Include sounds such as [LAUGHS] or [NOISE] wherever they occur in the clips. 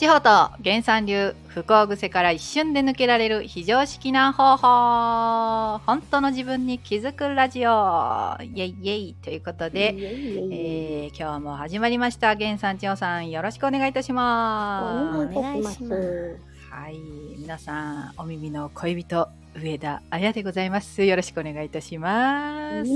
地方と原産流不幸癖から一瞬で抜けられる非常識な方法本当の自分に気づくラジオ。イエイイエイ。ということで、えー、今日も始まりました。原さん千代さんよろしくお願いいたします。お願いします。はい。皆さんお耳の恋人上田彩でございます。よろしくお願いいたします、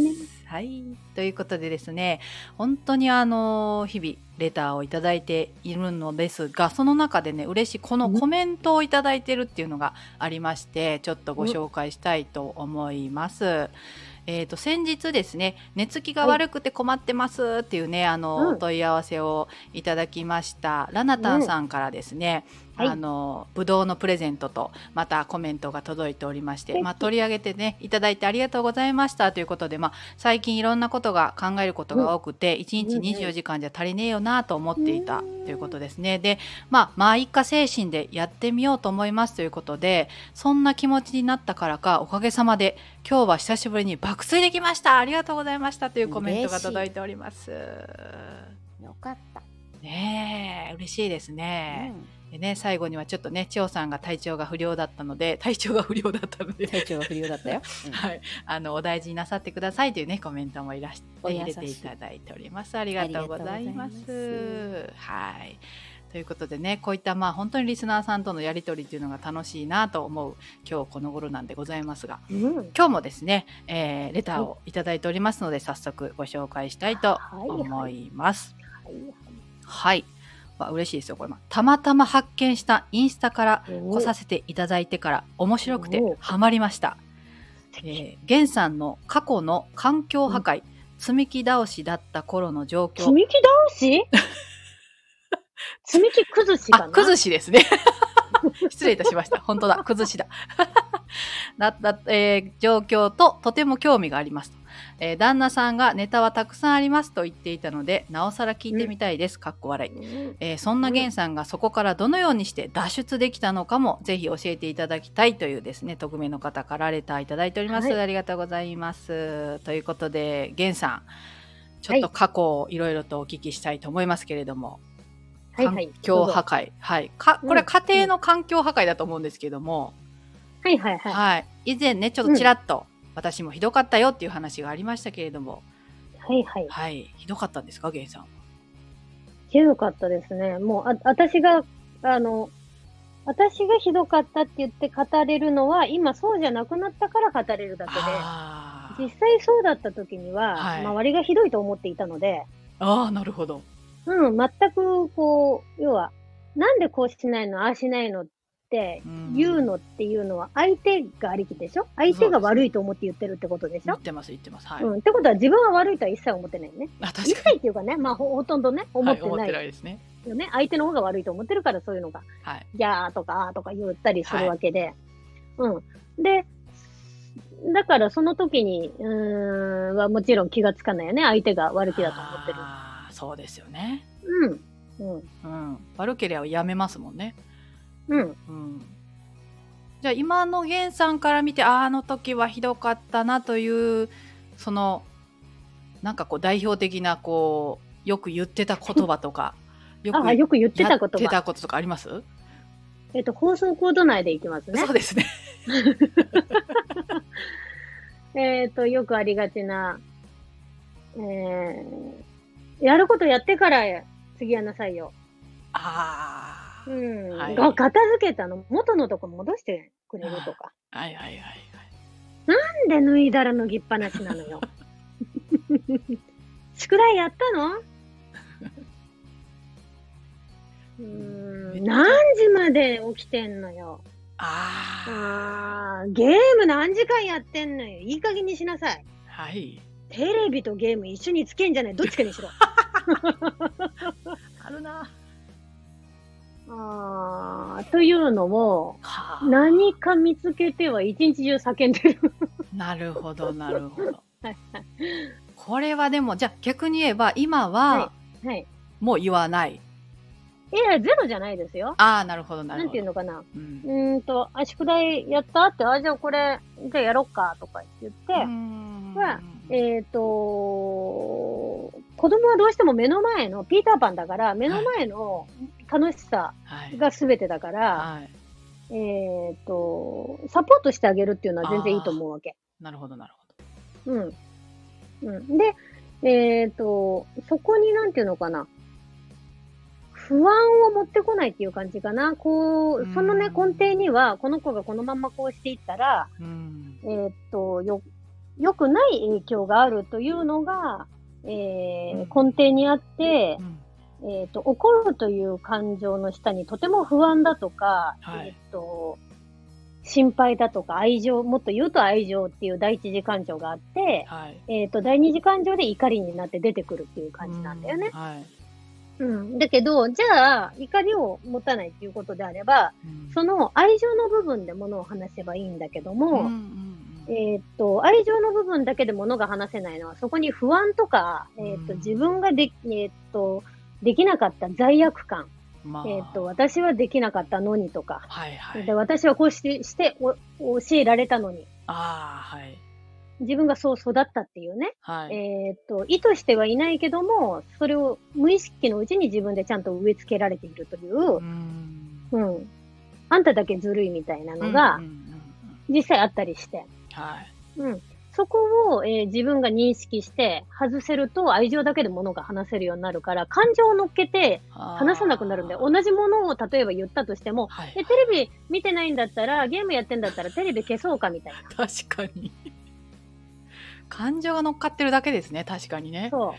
はい。ということでですね本当にあの日々レターをいただいているのですがその中でね嬉しいこのコメントをいただいてるっていうのがありましてちょっとご紹介したいと思います。えー、と先日ですね寝つきが悪くて困ってますっていうね、あの、うん。問い合わせをいただきましたラナタンさんからですね、はいあのぶどうのプレゼントとまたコメントが届いておりまして、敵まあ、取り上げてねいただいてありがとうございましたということで、まあ、最近いろんなことが考えることが多くて、1日24時間じゃ足りねえよなと思っていたということですね。でまあまあ一家精神でやってみようと思いますということでそんな気持ちになったからかおかげさまで今日は久しぶりに爆睡できましたありがとうございましたというコメントが届いております。よかった。ねえ嬉しいですうね。んでね最後にはちょっとね千代さんが体調が不良だったので [LAUGHS] 体調が不良だったので。体調が不良だったよ。[LAUGHS] はい、あのお大事になさってくださいというねコメントもいらしお優しい入れていただいております。ありがとうございます。ありがとうございはい。ということでねこういったまあ本当にリスナーさんとのやり取りっていうのが楽しいなと思う今日この頃なんでございますがうん。今日もですね、えーレターをいただいておりますので早速ご紹介したいと思います。はいはい。わ嬉しいですよこれ、まあたまたま発見したインスタからお来させていただいてから面白くておハマりました。えー、ゲンさんの過去の環境破壊、積み木倒しだった頃の状況。積み木倒し？[LAUGHS] 積み木崩しかなあ、崩しですね。[LAUGHS] 失礼いたしました。本当だ、崩しだ。[LAUGHS] だだえー状況ととても興味がありますと、えー旦那さんがネタはたくさんありますと言っていたので、なおさら聞いてみたいです。かっこ笑い。うん。えーそんなゲンさんがそこからどのようにして脱出できたのかもぜひ教えていただきたいというですね匿名の方からレターいただいております、はい。ありがとうございます。ということでゲンさんちょっと過去をいろいろとお聞きしたいと思いますけれども、はいはい。環境破壊。はい。かこれは家庭の環境破壊だと思うんですけども、はいはいはい。はい。以前ねちょっとちらっと、私もひどかったよっていう話がありましたけれども。はいはい。はい。ひどかったんですかゲンさん。ひどかったですね。もう、あ、私が、あの、私がひどかったって言って語れるのは、今そうじゃなくなったから語れるだけで、実際そうだった時には、はい。周りがひどいと思っていたので、あーなるほど。うん、全くこう、要は、なんでこうしないの、ああしないのっ言うのっていうのは、相手がありきでしょ？相手が悪いと思って言ってるってことでしょ？言ってます言ってますはい、うん。ってことは自分は悪いとは一切思ってないよね。あ確一かに切っていうかね、まあほほとんどね、思ってはい、思ってないないですね。よね。相手の方が悪いと思ってるからそういうのが、はい。ギャーとかあーとか言ったりするわけで。うん。で、だからその時に、うーん、はもちろん気がつかないよね。相手が悪気だと思ってる。あーそうですよね。うん。うん。うん。悪ければやめますもんね。うん。うん。じゃあ今の源さんから見て、あの時はひどかったなという、その、なんかこう代表的な、こう、よく言ってた言葉とか、よ [LAUGHS] ああ、よく言ってた言やって葉。たこととかあります？えっと、放送コード内でいきますねそう。ですね。[LAUGHS] [LAUGHS] えっと、よくありがちな、えー、やることやってから次やんなさいよ。ああ。うん。はいが片付けたの、元のとこ戻してくれるとか。[LAUGHS] はいはいはいはい。なんで脱いだら脱ぎっぱなしなのよ。[LAUGHS] 宿題やったの？[LAUGHS] うーん何時まで起きてんのよ。ああ。ゲーム何時間やってんのよ。いい加減にしなさい。はい。テレビとゲーム一緒につけんじゃない。どっちかにしろ。あるな。あーというのも、はあ。何か見つけては一日中叫んでる。[LAUGHS] なるほど、なるほどはい。これはでも、じゃあ逆に言えば、今ははい。もう言わない。いや、ゼロじゃないですよ。ああ、なるほど、ななんるほど。ていうのかな。うんうーんと、あ、宿題やった？って、あ、じゃあこれ、じゃあやろっか、とか言って、はえっ、と、子供はどうしても目の前の、ピーターパンだから、目の前の楽しさはい。が全てだから、はい。えっ、と、サポートしてあげるっていうのは全然いいと思うわけ。なるほど、なるほうん。うん。で、えっ、と、そこになんていうのかな。不安を持ってこないっていう感じかな。こう、そのね、うん根底には、この子がこのままこうしていったら。えっ、と、よ、良くない影響があるというのが、えーうん根底にあってう、んえっ、と、怒るという感情の下にとても不安だとか、はいえっ、と、心配だとか愛情、もっと言うと愛情っていう第一次感情があって、はい。えっ、と、第二次感情で怒りになって出てくるっていう感じなんだよね。うん。はい。うん。だけど、じゃあ、怒りを持たないっていうことであれば、うんその愛情の部分で物を話せばいいんだけども、えーっと、愛情の部分だけで物が話せないのは、そこに不安とか、えーっと、うん自分がで、えーっと、できなかった罪悪感、まあ、えーっと、私はできなかったのにとか、はいはいで。私はこうして、してお教えられたのに、ああ、はい。自分がそう育ったっていうね、はい。えーっと、意図してはいないけども、それを無意識のうちに自分でちゃんと植え付けられているというう、ん。うん。あんただけずるいみたいなのが実際あったりして、はい。うん。そこを、えー自分が認識して外せると愛情だけで物が話せるようになるから、感情を乗っけて話さなくなるんだよ。同じものを例えば言ったとしても、はい。え、テレビ見てないんだったら、ゲームやってんだったらテレビ消そうかみたいな。[LAUGHS] 確かに。感情が乗っかってるだけですね、確かにね。そは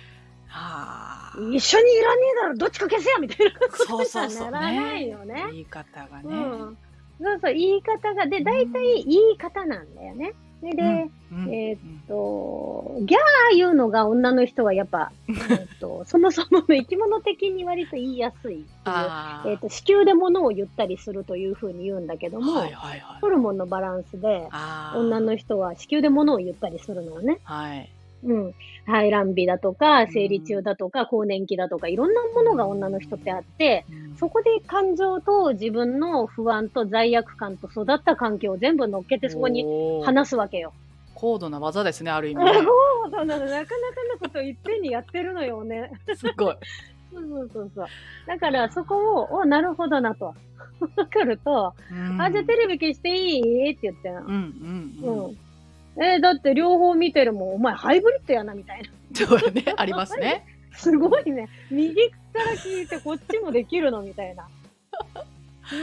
あ。う。一緒にいらねえだろ、どっちか消せやみたいなことそうにそうそうはならないよね。言い方がね。うん。そうそう、言い方が、で、大体言い方なんだよね。で、でうんえーっうんと、ギャー言うのが女の人はやっぱ、えーっと、[LAUGHS] そもそもの生き物的に割と言いやすいっていう。あーえっ、と、子宮で物を言ったりするというふうに言うんだけども、はいはいはい。ホルモンのバランスで、女の人は子宮で物を言ったりするのね。はい。うん。排卵日だとか、生理中だとか、更年期だとか、いろんなものが女の人ってあって、うんそこで感情と自分の不安と罪悪感と育った環境を全部乗っけてそこに話すわけよ。高度な技ですね、ある意味そうね。なの、なかなかなことをいっぺんにやってるのよね。すごい。そうそうそうそう。だからそこを、お、なるほどなと。わかると、うんあ、じゃあテレビ消していい？って言ってなうんうんううん。ん。えーだって両方見てるもん。お前ハイブリッドやな、みたいな。そうね、ありますね。すごいね。右から聞いてこっちもできるの、みたいな。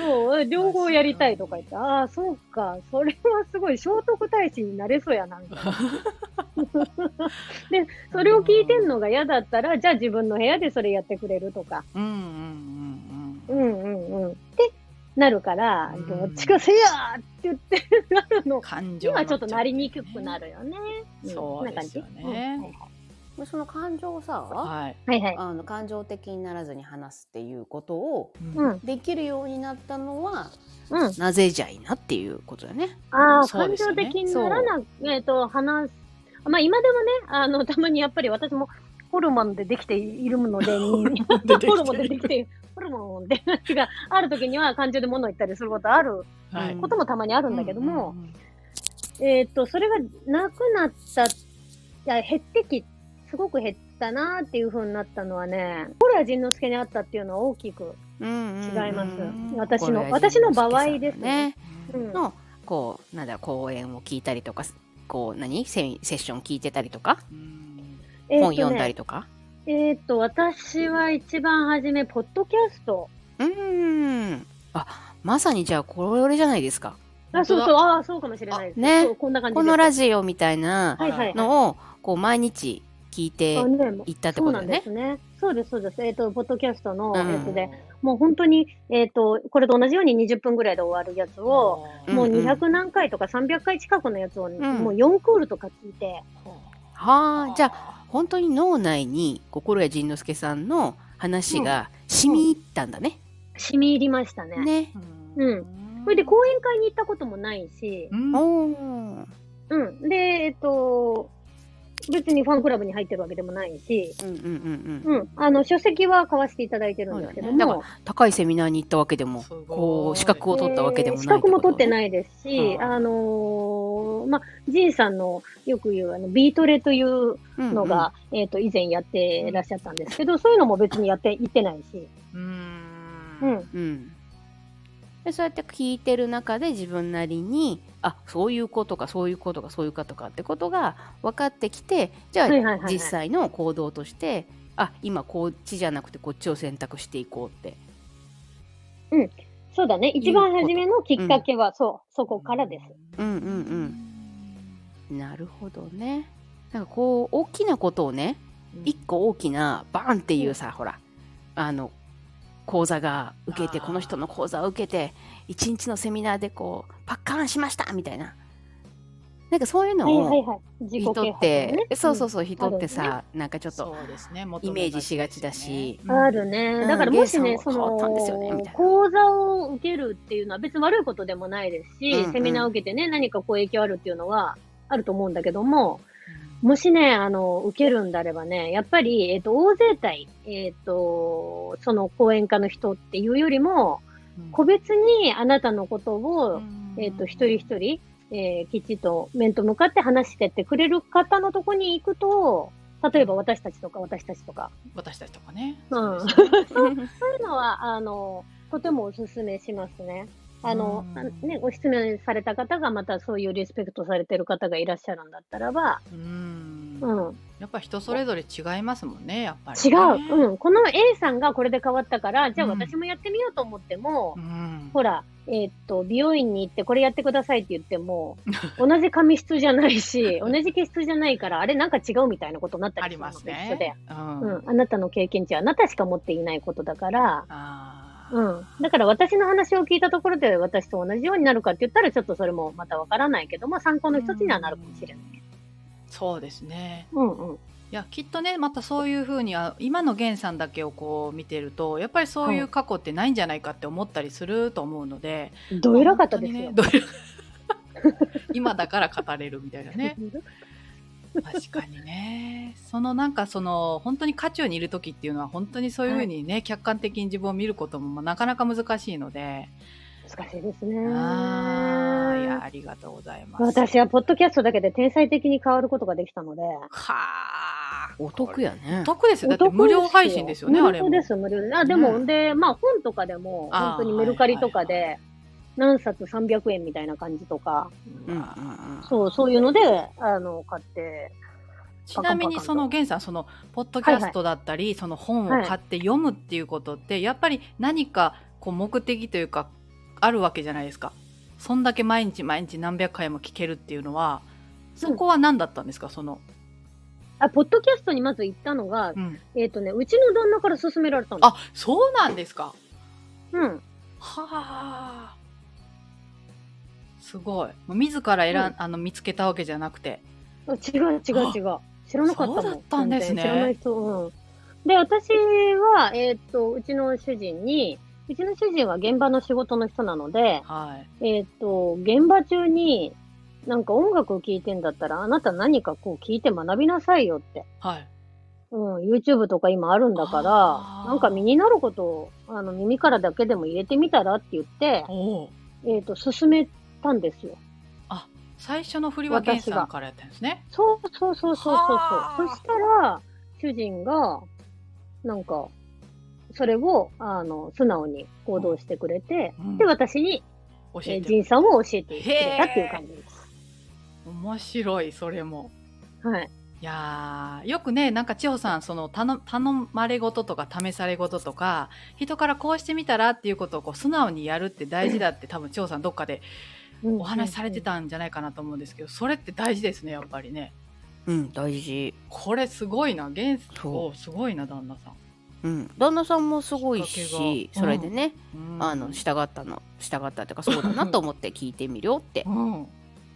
もう、両方やりたいとか言って、ああ、そうか。それはすごい聖徳太子になれそうやな、みたいな。で、それを聞いてんのが嫌だったら、じゃあ自分の部屋でそれやってくれるとか。うんうんうんうんうん。ってなるから、うんどっちかせやって言って [LAUGHS] なるのうん。。感情にはちょっとなりににくくなるよね。んそうですよねこんその感情をさ、はい。はいはい。あの感情的にならずに話すっていうことをう。ん。できるようになったのはうん。なぜじゃいなっていうことだね。ああ、感情的にならな、えっ、と、話す。まあ今でもね、あの、たまにやっぱり私もホルモンでできているので、[LAUGHS] ホルモンでできている、ホルモンで話がある時には感情で物を言ったりすることあるはい。こともたまにあるんだけども、えっ、と、それがなくなった、いや、減ってき、すごく減ったなっていう風になったのはね、これは仁之助にあったっていうのは大きく違います。私の、私の場合ですね。うんのこうなんだろう講演を聞いたりとかこう何？セミセッション聞いてたりとか、うんえーと本読んだりね、とか？えっ、と、私は一番初め、ポッドキャスト。うーん。あまさにじゃあこれじゃないですか。あ、そうそう、ああ、そうかもしれないです。あねこんな感じ。このラジオみたいなはいはいはい。のをこう毎日聞いていったってことだよね。ですね。そうです、そうです。えっ、と、ポッドキャストの、うんえっ、とで、もう本当に、えっ、と、これと同じように20分ぐらいで終わるやつを、うんもう200何回とか300回近くのやつを、んもう4クールとか聞いて、はあじゃあ本当に脳内に心谷仁之助さんの話が染み入ったんだね。染み入りましたね。ね。うんそれで講演会に行ったこともないし、うんおーうん。で、えっ、と、別にファンクラブに入ってるわけでもないし、うんうんうんうん。うん。あの、書籍は買わせていただいてるんですけどそうだねも、高いセミナーに行ったわけでもこう資格を取ったわけでもないえー資格も取ってい。ないですし、はああのーまあ、ジンさんのよく言うあのビートレというのが、えっ、と、以前やってらっしゃったんですけど、そういうのも別にやって、行ってないし、うんうん。うん。でそうやって聞いてる中で自分なりにあそういうことかそういうことかそういうことかってことが分かってきてじゃあ、実際の行動としてあ今こっちじゃなくてこっちを選択していこうって。そうだね。一番初めのきっかけは、そう、そこからです。うんうんうん。なるほどね。なんかこう大きなことをねうん。一個大きなバーンっていうさ、ほらあの講座が受けてこの人の講座を受けて一日のセミナーでこうパッカーンしましたみたいな。なんかそういうのはいを人っ発て、ね。そうそうそそう人ってあさ、なんかちょっとイメージしがちだし、うん。あるね。うん。だからもしね、そんは変わったんですよねみの講座を受けるっていうのは別に悪いことでもないですし、セミナーを受けてね、何かこう影響あるっていうのはあると思うんだけども、うんもしね、あの、受けるんであればね、やっぱり、えっ、と、大勢体、えっ、と、その講演家の人っていうよりも、個別にあなたのことを、えっ、と、一人一人、えーきちっと面と向かって話してってくれる方のとこに行くと、例えば私たちとか私たちとか、私たちとかね。うん。そう [LAUGHS] そういうのは、あの、とてもお勧めしますね。あの、ね、ご質問された方がまたそういうリスペクトされてる方がいらっしゃるんだったらば、うんうん、やっぱ人それぞれ違いますもんね、やっぱり、違ね。う、うん。この A さんがこれで変わったから、じゃあうん私もやってみようと思っても、うん。ほら、えーっと、美容院に行ってこれやってくださいって言っても、[LAUGHS] 同じ髪質じゃないし、同じ毛質じゃないから、あれなんか違うみたいなことになったありりするのますね。と一緒で。うん。うん。あなたの経験値はあなたしか持っていないことだから、あーうん。だから私の話を聞いたところで私と同じようになるかって言ったら、ちょっとそれもまたわからないけども、参考の一つにはなるかもしれない。そうですね。うんうん。いやきっとねまたそういうふうには今の源さんだけをこう見てるとやっぱりそういう過去ってないんじゃないかって思ったりすると思うので、どえらかったですよ。ね [LAUGHS] 今だから語れるみたいなね確かにね。そのなんかその本当に渦中にいる時っていうのは本当にそういうふうにね、客観的に自分を見ることもまあなかなか難しいので、難しいですね。あーいやありがとうございます。私はポッドキャストだけで天才的に変わることができたので。はあ。お得やね。お得ですよ。だって無料配信ですよねあれも。無料です、無料。で。あ、でも、ね。で、まあ本とかでも、本当にメルカリとかはいで、何冊？300円みたいな感じとか、うんうんうん。そう、そういうので、あの、買って、ちなみにその源さんそのポッドキャストだったり、その本を買って読むっていうことって、やっぱり何かこう目的というかあるわけじゃないですか。そんだけ毎日毎日何百回も聞けるっていうのはそこは何だったんですか、その、あ、ポッドキャストにまず行ったのがう、ん、えっ、とね、うちの旦那から勧められたの。あそうなんですか。うん。はあすごいもう自ら選ん、うんあの見つけたわけじゃなくてあ違う違う違う。知らなかったもん。そうだったんですね知らない人。うん。で、私は、えっ、と、うちの主人に、うちの主人は現場の仕事の人なので、はいえっ、と、現場中に、なんか音楽を聴いてんだったら、あなた何かこう聞いて学びなさいよって。はいうん、YouTube とか今あるんだからなんか身になることを、あの、耳からだけでも入れてみたらって言って、えっ、と、勧めたんですよ。最初の振りは源さんからやったんですねそうそうそうそうそうはあそう。そしたら、主人が、なんか、それを、あの、素直に行動してくれて、うんで、私に、えー、教えて仁さんを教えてくれたっていう感じです。面白いそれもはい。いやーよくねなんか千穂さんその頼頼まれ事とか試され事とか人からこうしてみたらっていうことをこう素直にやるって大事だって多分千穂さんどっかでうんお話しされてたんじゃないかなと思うんですけどそれって大事ですねやっぱりね。うん大事。これすごいな元そ素すごいな旦那さん、うん。旦那さんもすごいしけがそれでね、うん。あの従ったの従ったっていうかそうだなと思って聞いてみるよって [LAUGHS] うん、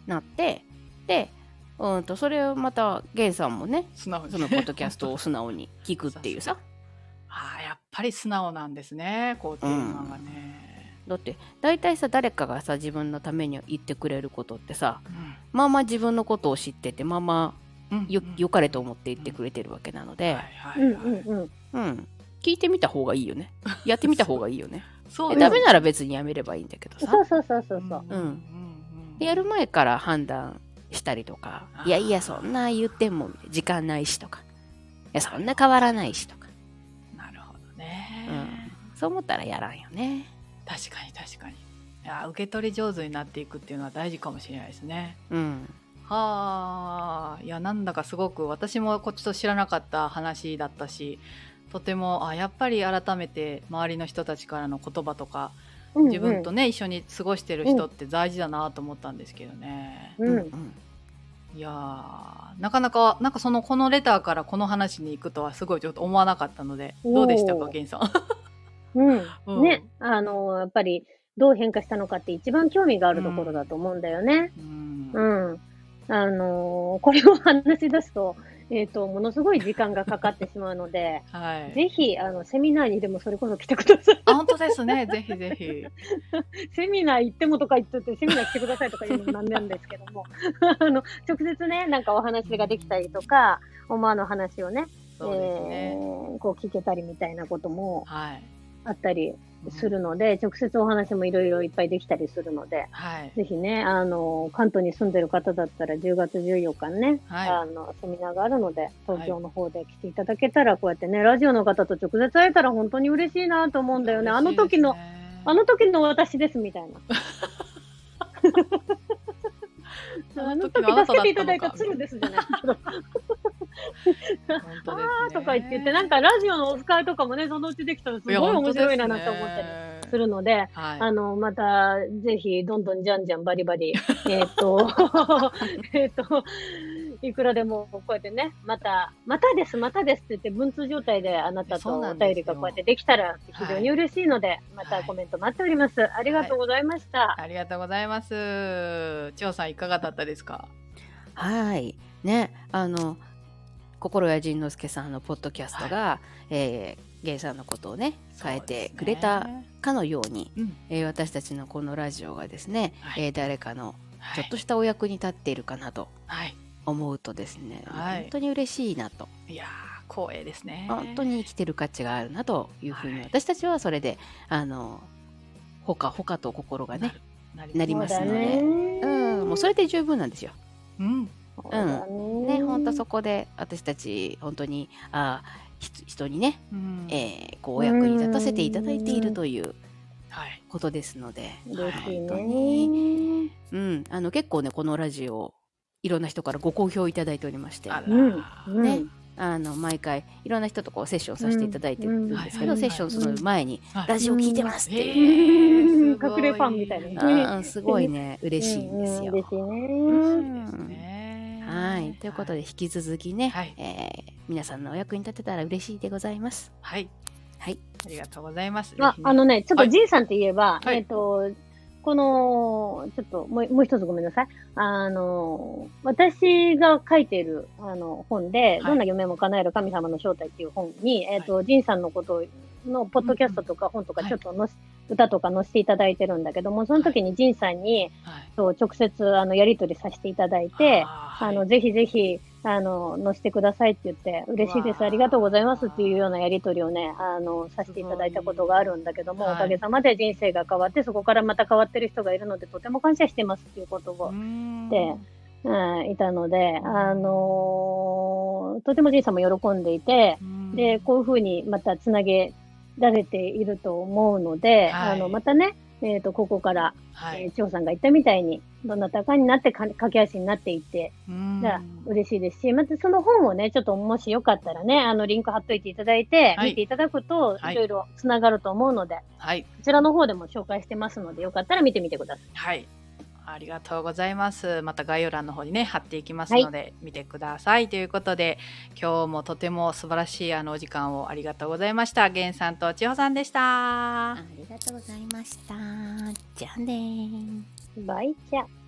なってでうんとそれをまたゲンさんもねそのポッドキャストを素直に聞くっていうさ。[LAUGHS] あーやっぱり素直なんですねこうテーマがね、だって大体さ誰かがさ自分のために言ってくれることってさうん。まあまあ自分のことを知っててまあまあうんよよかれと思って言ってくれてるわけなのはいで、うんはいはい。うんうん。うん、聞いてみた方がいいよね。やってみた方がいいよね。[LAUGHS] そうダメなら別にやめればいいんだけどさ。そうそうそうそうそう。う。ん。うんでやる前から判断したりとかいやいやそんな言っても時間ないしとか。いやそんな変わらないしとか。なるほどね、そう思ったらやらんよね確かに確かに。いや受け取り上手になっていくっていうのは大事かもしれないですね。うん。はあ。いやなんだかすごく私もこっちと知らなかった話だったしとてもあやっぱり改めて周りの人たちからの言葉とか自分とね、一緒に過ごしてる人って大事だなと思ったんですけどね、うん、うんうん。いやーなかなかなんかそのこのレターからこの話に行くとはすごいちょっと思わなかったのでどうでしたか源さん [LAUGHS] うん。うん。ね、あの、やっぱりどう変化したのかって一番興味があるところだと思うんだよね。うん。うん。あの、これを話し出すと、えっ、と、ものすごい時間がかかってしまうので、はい。ぜひ、あの、セミナーにでもそれこそ来てください。あ本当ですね。ぜひぜひ。[LAUGHS] セミナー行ってもとか言ってて、セミナー来てくださいとか言うのもなんなんですけども、[LAUGHS] あの、直接ね、なんかお話ができたりとか、思わぬ話をね、そうですね、えーこう聞けたりみたいなこともはいあったりするので、直接お話もいろいろいっぱいできたりするので、はいぜひね、あの、関東に住んでる方だったら10月14日にね、はいあの、セミナーがあるので、東京の方で来ていただけたら、こうやってね、ラジオの方と直接会えたら本当に嬉しいなと思うんだよね。あの時の、あの時の私ですみたいな。[LAUGHS] あの時助けていただいた鶴ですじゃない。本当ですね。あーとか言ってなんかラジオのオフ会とかもね、そのうちできたらすごい面白いななんて思ったりりするので、はい。あの、また、ぜひ、どんどんじゃんじゃんバリバリ、[LAUGHS] えっと、[LAUGHS] えっと、いくらでもこうやってね、また、またです、またですって言って、文通状態であなたとお便りがこうやってできたら非常に嬉しいので、またコメント待っております。ありがとうございました。ありがとうございます。千代さんいかがだったですか？はい。ねあの心谷仁之助さんのポッドキャストが、えーゲイさんのことをね変えてくれたかのようにそうねえー私たちのこのラジオがですね、はい。えー誰かのうんちょっとしたお役に立っているかなとはい、思うとですね、はい。本当に嬉しいなと。い、いやー光栄ですね。本当に生きてる価値があるなというふうにはい。私たちはそれであのほかほかと心がねなりますので。そうんもうそれで十分なんですよ。うん。そうだね。ね本当そこで私たち本当にあひ人にね、うん。えーこうお役に立たせていただいているというはい。ことですので、本当ね。に。うん、あの結構ねこのラジオいろんな人からご好評いただいておりまして。ね。あの毎回いろんな人とこうセッションさせていただいてるんですけど、うん。セッションする前にはい。ラジオ聞いてますって。えいう、ーすごい隠れファンみたいなね。うん。すごいね。嬉しいんですよ。うん。嬉しいね。はい。ということで引き続きね、はい。えー皆さんのお役に立てたら嬉しいでございます。はい。はい、ありがとうございます。あぜひねあのね、ちょっとじいさんって言えば、はい。えっ、と、この、ちょっともうもう一つごめんなさい。あの、私が書いているあの本で、い。どんな夢も叶える神様の正体っていう本に、えっ、と、ジンさんのことのポッドキャストとか本とかはい。ちょっとのし、歌とか載せていただいてるんだけども、その時にジンさんに、はい。そう直接あのやり取りさせていただいて、あーあの、ぜひぜひ、あの、載せてくださいって言って、嬉しいです、ありがとうございますっていうようなやりとりをね、あの、させていただいたことがあるんだけども、はい。おかげさまで人生が変わって、そこからまた変わってる人がいるので、とても感謝してますっていうことをう、ん。でうん、いたので、あのとてもじいさんも喜んでいて、うん。で、こういうふうにまたつなげられていると思うので、はい。あの、またね、えっ、と、ここから、はい。えー、千代さんが言ったみたいに、どなたかになってか駆け足になっていって、うん。じゃあ嬉しいですし、またその本をね、ちょっともしよかったらね、あの、リンク貼っといていただいて、はい。見ていただくと、はい。いろいろつながると思うので、はい。こちらの方でも紹介してますので、よかったら見てみてください。はい。ありがとうございます。また概要欄の方にね、貼っていきますので、見てください。ということで、今日もとても素晴らしいあのお時間をありがとうございました。源さんと千穂さんでした。ありがとうございました。じゃあねー。バイチャ。